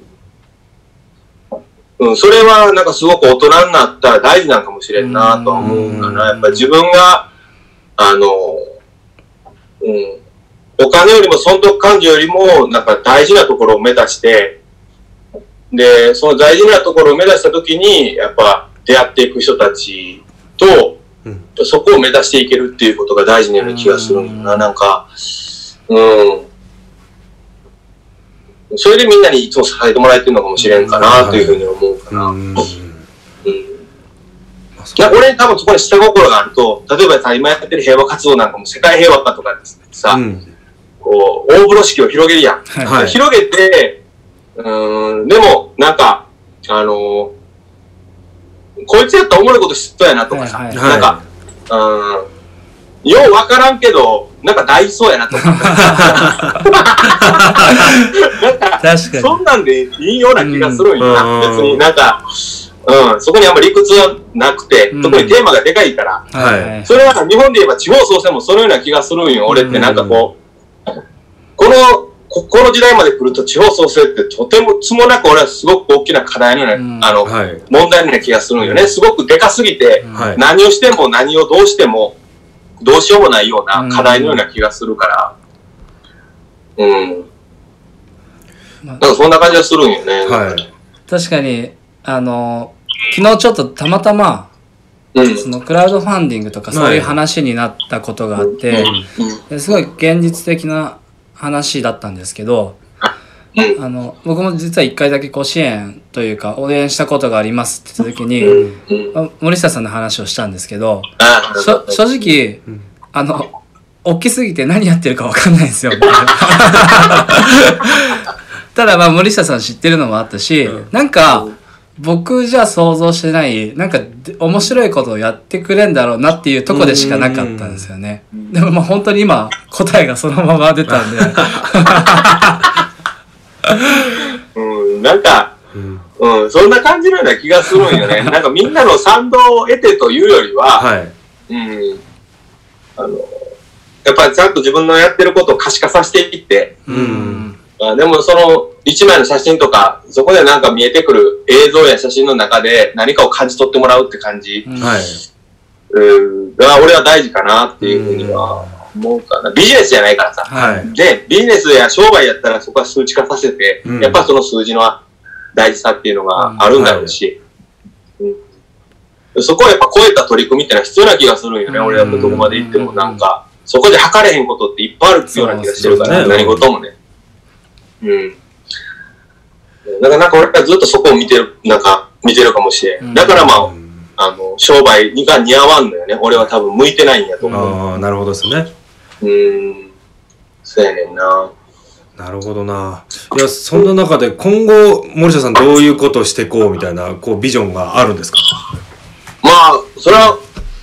うん、それはなんかすごく大人になったら大事なんかもしれんなとは思うかな。やっぱり自分が、あの、うん。お金よりも損得感情よりも、なんか大事なところを目指して、で、その大事なところを目指したときに、やっぱ出会っていく人たちと、うんそこを目指していけるっていうことが大事なような気がするんだな。なんか、うん。それでみんなにいつも支えてもらえてるのかもしれんかなというふうに思うかな。俺多分そこに下心があると、例えばさ、今やってる平和活動なんかも世界平和かとかですさ、うんこう、大風呂敷を広げるやん。はいはい広げて、うーん、でも、なんか、あのーこいつやったらおもろいこと知っとやなとかさ、はいはいなんか、うん、ようわからんけど、なんか大事そうやなとか。なんか、確かに。そんなんでいいような気がするんよな。うん別になんか、うん、そこにあんまり理屈はなくて、うん。特にテーマがでかいから、はい。それは日本で言えば地方創生もそのような気がするんよ。俺ってなんかこう、この、ここの時代まで来ると地方創生ってとてもつもなく俺はすごく大きな課題のような、うん。あの、はい。問題のような気がするんよね。すごくでかすぎて、はい。何をしても何をどうしても、どうしようもないような課題のような気がするから、うん。まあ。なんかそんな感じがするんよね。はい。確かに、あの、昨日ちょっとたまたま、うん。そのクラウドファンディングとかそういう話になったことがあって、ですごい現実的な話だったんですけど、うん。あの、僕も実は一回だけこう支援というか応援したことがありますって言った時に、森下さんの話をしたんですけど、正直、あの、大きすぎて何やってるかわかんないんですよ。ただまあ森下さん知ってるのもあったし、なんか、僕じゃ想像してない、なんかで面白いことをやってくれんだろうなっていうとこでしかなかったんですよね。でもまあ本当に今答えがそのまま出たんで。うん、なんか、うんうん、そんな感じのような気がするんよね。なんかみんなの賛同を得てというよりは、はいうん、あの、やっぱりちゃんと自分のやってることを可視化させていって、うんあでもその一枚の写真とか、そこでなんか見えてくる映像や写真の中で何かを感じ取ってもらうって感じ、うん。はい。うん、が俺は大事かなっていうふうには思うかな。ビジネスじゃないからさ。はい。で、ビジネスや商売やったらそこは数値化させて、うん。やっぱその数字の大事さっていうのがあるんだろうし、うん。そこはやっぱ超えた取り組みってのは必要な気がするんよね。うん。俺やっぱどこまで行っても。なんか、そこで測れへんことっていっぱいあるような気がしてるから、ね。何事もね。うん。だからなんか俺はずっとそこを見てる、なんか見てるかもしれん。うんだからまあ、あの、商売が似合わんのよね。俺は多分向いてないんやと思う。ああなるほどですねうん。そうやねんな。なるほどな。いや、そんな中で今後、森下さんどういうことをしていこうみたいな、こう、ビジョンがあるんですか？まあ、それは、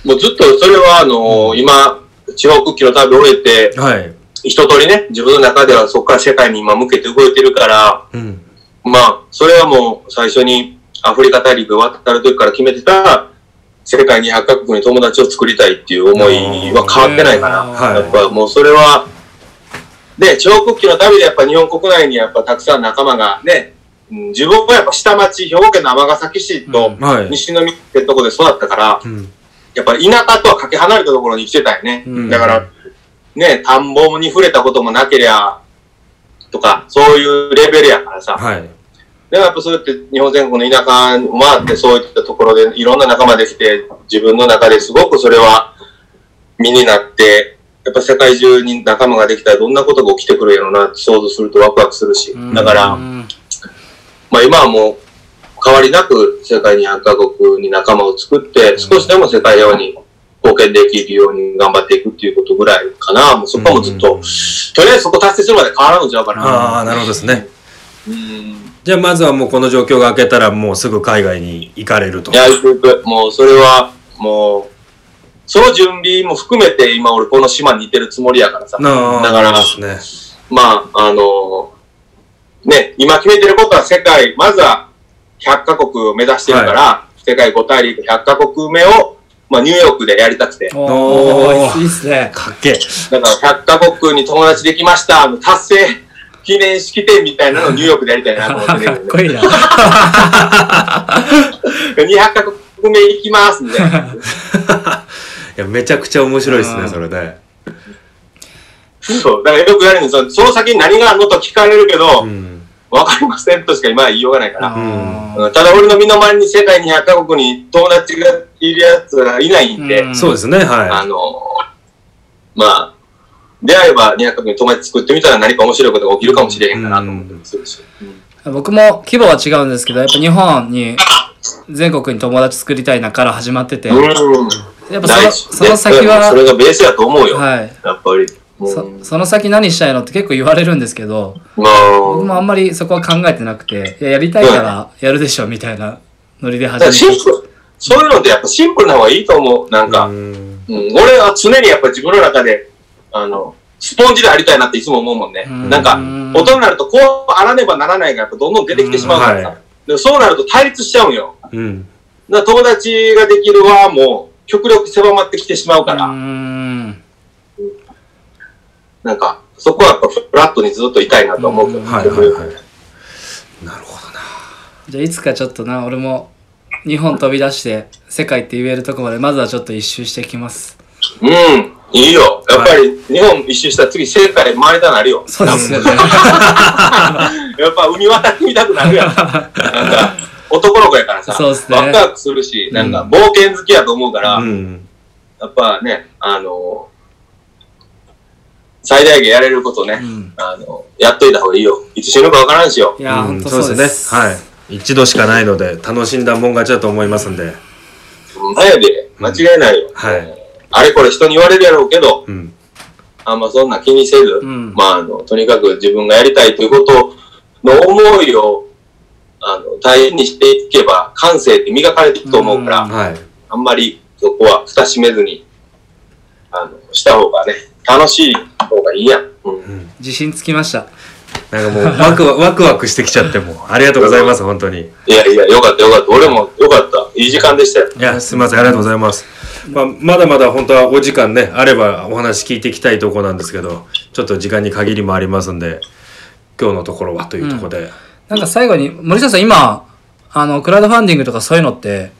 もうずっとそれは、あの今、地方復帰の旅を終えて、はい。一通りね、自分の中ではそこから世界に今向けて動いてるから、うん。まあ、それはもう最初にアフリカ大陸渡る時から決めてた、世界200カ国に友達を作りたいっていう思いは変わってないかな。はいやっぱもうそれは、で、地方国旗の旅でやっぱ日本国内にやっぱたくさん仲間がね、うん自分はやっぱ下町、兵庫県の尼崎市とはい。西宮ってとこで育ったから、うん。やっぱ田舎とはかけ離れたところに生きてたよね。うんだから、ね、田んぼに触れたこともなけりゃ、とか、そういうレベルやからさ。はい。でもやっぱそうやって日本全国の田舎を回ってそういったところでいろんな仲間できて、自分の中ですごくそれは身になって、やっぱ世界中に仲間ができたらどんなことが起きてくるやろうなって想像するとワクワクするし。だから、うんまあ今はもう変わりなく世界200カ国に仲間を作って、少しでも世界平和に貢献できるように頑張っていくっていうことぐらいかな。もうそこはもうずっと、うんとりあえずそこ達成するまで変わらんのちゃうかな。ああ、なるほどですね。うん。じゃあ、まずはもうこの状況が明けたら、もうすぐ海外に行かれると。いや、行く行く。もうそれは、もう、その準備も含めて今俺この島にいてるつもりやからさ。だからね。まあ、あのね、今決めてることは世界、まずは100カ国を目指してるから、世界5大陸100カ国目を、まあニューヨークでやりたくて。おおーーいいっすね。かっけえ。だから100カ国に友達できました、あの達成記念式典みたいなのをニューヨークでやりたいなと思って かねっこいいな。200カ国目行きますみたいな。いや、めちゃくちゃ面白いですね、うんそれで。そう。だからよく言われるんですよ。その先に何があるのと聞かれるけど、うん。わかりませんとしか今は言いようがないから。ただ俺の身の回りに世界200カ国に友達がいるやつがいないんで、うんそうですね、あはのまあ、出会えば200カ国に友達作ってみたら何か面白いことが起きるかもしれへんかなと思ってるするし。うん僕も規模は違うんですけど、やっぱ日本に全国に友達作りたいなから始まってて、うん。やっぱそのその先は、それがベースやと思うよ。はい。やっぱり。うんそその先何したいのって結構言われるんですけど、まあ、僕もあんまりそこは考えてなくて、いや、やりたいからやるでしょみたいなノリで始めて。シンプル。そういうのってやっぱシンプルな方がいいと思う。なんい。か、うんうん、俺は常にやっぱ自分の中で、あの、スポンジでありたいなっていつも思うもんね。うんなんか、大人になるとこうあらねばならないがやっぱどんどん出てきてしまうからさ。うんはいでそうなると対立しちゃうんよ。うん。だ友達ができるはもう極力狭まってきてしまうから、うーん。なんか、そこはやっぱフラットにずっといたいなと思うけど、うんはいはいはい。なるほどな。じゃあいつかちょっとな、俺も日本飛び出して世界って言えるとこまでまずはちょっと一周してきます。うん、いいよ。やっぱり日本一周したら次世界回りたなるよ。そうですよね。やっぱ海渡ってみたくなるやん。なんか、男の子やからさ、そうっすねワクワクするし、なんかうん冒険好きやと思うから、うん。やっぱね、あの最大限やれることね、うんあの、やっといた方がいいよ。いつ死ぬかわからんしよい。やー、ほんとそうです。ね。はい。一度しかないので、楽しんだもん勝ちだと思いますんで。前で、間違いないよ。はいあれこれ人に言われるやろうけど、うん。あんまそんな気にせず、うんまあ、あの、とにかく自分がやりたいということの思いを、あの、大変にしていけば、感性って磨かれていくと思うから、うんはい。あんまりそこは蓋閉めずに、あの、した方がね、楽しい方がいいやん。うん。自信つきました。なんかもう、ワクワク、ワクワクしてきちゃってもう、ありがとうございます、本当に。いやいや、よかったよかった。俺もよかった。いい時間でしたよ。いや、すみません、ありがとうございます。まあ、まだまだ本当はお時間ね、あればお話聞いていきたいところなんですけど、ちょっと時間に限りもありますんで、今日のところはというところで。なんか最後に、森下さん今、あの、クラウドファンディングとかそういうのって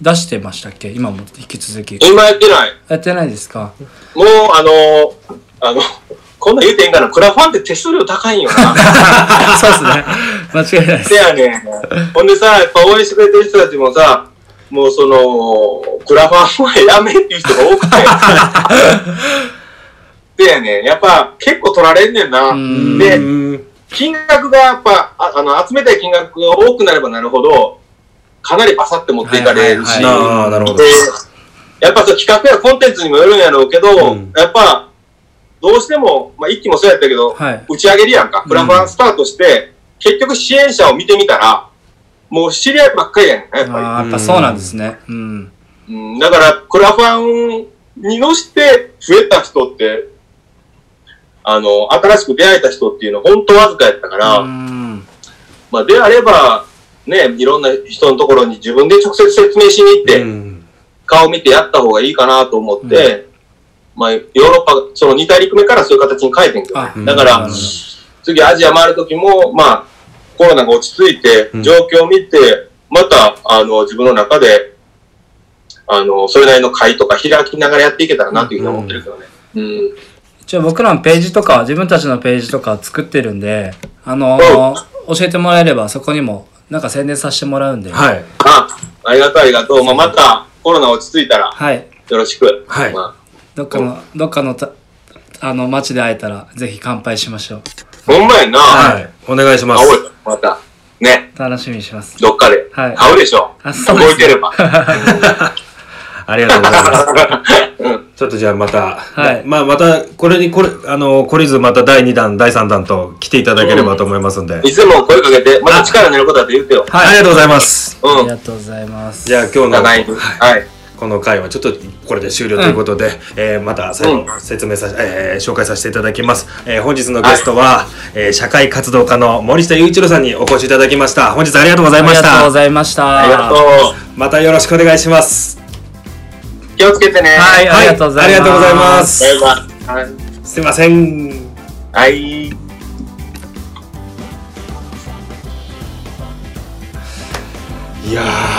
出してましたっけ？今も引き続き。今やってない。やってないですか？もう、あのあの、こんなん言うてんかな。クラファンって手数料高いんよな。そうですね。間違いないですせ。やねん。ほんでさ、やっぱ応援してくれてる人たちもさ、もうその、クラファンはやめっていう人が多くて。せやねん。やっぱ結構取られんねんな。うんで、うん金額がやっぱ、ああの、集めたい金額が多くなればなるほど、かなりパサって持っていかれるし、はいはいはいああ、なるほどで。やっぱそう企画やコンテンツにもよるんやろうけど、うんやっぱ、どうしても、まあ、一期もそうやったけど、はい。打ち上げるやんか。クラファンスタートして、結局支援者を見てみたら、もう知り合いばっかりやねんね、やっぱり。ああ、やっぱそうなんですね。うん。うん、だから、クラファンに乗して増えた人って、あの、新しく出会えた人っていうのは本当わずかやったから、うん。まあ、であれば、ね、いろんな人のところに自分で直接説明しに行って、うん顔見てやった方がいいかなと思って、まあ、ヨーロッパ、その2大陸目からそういう形に変えてんけどねあ。だから次アジア回るときも、まあ、コロナが落ち着いてう、ん状況を見て、また、あの、自分の中で、あの、それなりの会とか開きながらやっていけたらなというふうに思ってるけどね。うん。一応僕らのページとか、自分たちのページとか作ってるんで、あのー教えてもらえればそこにもなんか宣伝させてもらうんで。はい。あ、ありがとうありがとう。まあ、また、コロナ落ち着いたら、はい。よろしく。はいまどっかの、どっかのた、あの、街で会えたら、ぜひ乾杯しましょう。あ、ほんまやな。はい。お願いします。会おうよ、また。ね、楽しみにします。どっかで。はい会うでしょ。あそうです動いてれば。ありがとうございます。うん。ちょっとじゃあまた、はいまあまた、これに、これ、あの、懲りずまた第2弾、第3弾と来ていただければと思いますんで。いつでも声かけて、また力になることだって言ってよ。はい、ありがとうございます。うん。ありがとうございます。じゃあ今日の、長い。はいはい。この回はちょっとこれで終了ということで、えーまた最後う説明させ、えー紹介させていただきます、えー本日のゲストは、えー社会活動家の森下雄一郎さんにお越しいただきました本日はありがとうございあましたりがとうございました。ありがとう。またよろしくお願いします気をつけてね。はい、ありがとうございます。ありがとうございます。はい。すいませんはい。いや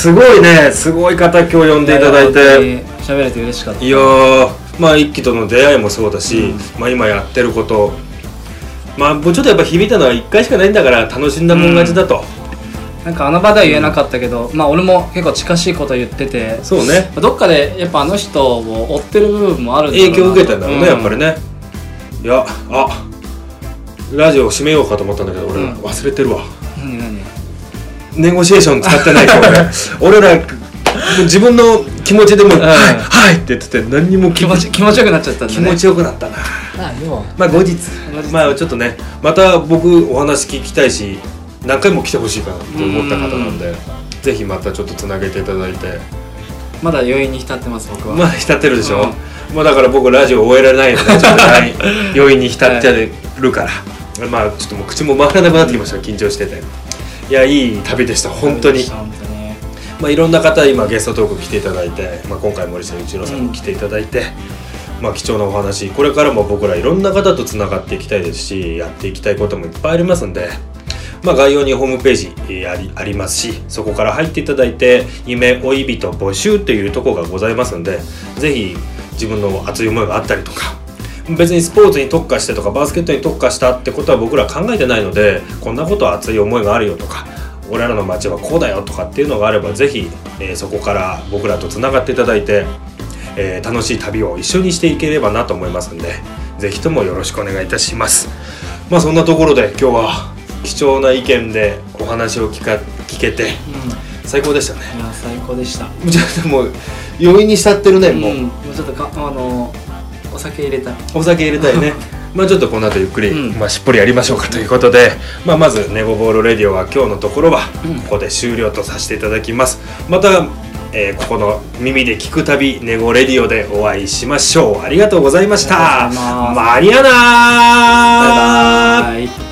すごいねすごい方今日呼んでいただいて。喋れて嬉しかった。いやーまあ一輝との出会いもそうだし、まあ今やってること。まあもうちょっとやっぱ響いたのは一回しかないんだから楽しんだもん勝ちだと、なんかあの場では言えなかったけど、まあ俺も結構近しいこと言ってて、そうね。どっかでやっぱあの人を追ってる部分もあるんだ影響を受けたんだろうね、うん。やっぱりね。いやあラジオ閉めようかと思ったんだけど俺、うん。忘れてるわネゴシエーション使ってない今日ね 俺ら自分の気持ちでも「ん。はいはい」って言ってて何にも気持ち気持ちよくなっちゃったんだね。気持ちよくなったな。まあ後日。まあちょっとねまた僕お話聞きたいし何回も来てほしいかなと思った方なんでぜひまたちょっとつなげていただいて。まだ余韻に浸ってます僕は、まあ浸ってるでしょ、まあだから僕ラジオ終えられないので ちょっと大余韻に浸ってるから、まあちょっともう口も回らなくなってきました緊張してていやいい旅でした。本当に。まあいろんな方今ゲストトーク来ていただいて、まあ、今回森下一郎さんに来ていただいて、まあ貴重なお話これからも僕らいろんな方とつながっていきたいですしやっていきたいこともいっぱいありますんでまあ、概要にホームページえーありありますしそこから入っていただいて「夢追い人募集」というところがございますのでぜひ自分の熱い思いがあったりとか別にスポーツに特化してとかバスケットに特化したってことは僕ら考えてないのでこんなことは熱い思いがあるよとか俺らの街はこうだよとかっていうのがあればぜひ、えーそこから僕らとつながっていただいて、えー楽しい旅を一緒にしていければなと思いますんでぜひともよろしくお願いいたします。まあそんなところで今日は貴重な意見でお話を聞か聞けてうん。最高でしたね。いや最高でした。じゃあもう余韻に浸ってるねもう、うん。もうちょっとかあのお酒入れたい。お酒入れたいね。まあちょっとこの後ゆっくり、うん。まあ、しっぽりやりましょうかということで、まあ、まずネゴボールレディオは今日のところはうん。ここで終了とさせていただきます。また、えーここの耳で聞くたびネゴレディオでお会いしましょう。ありがとうございました。マリアナー。バイバイ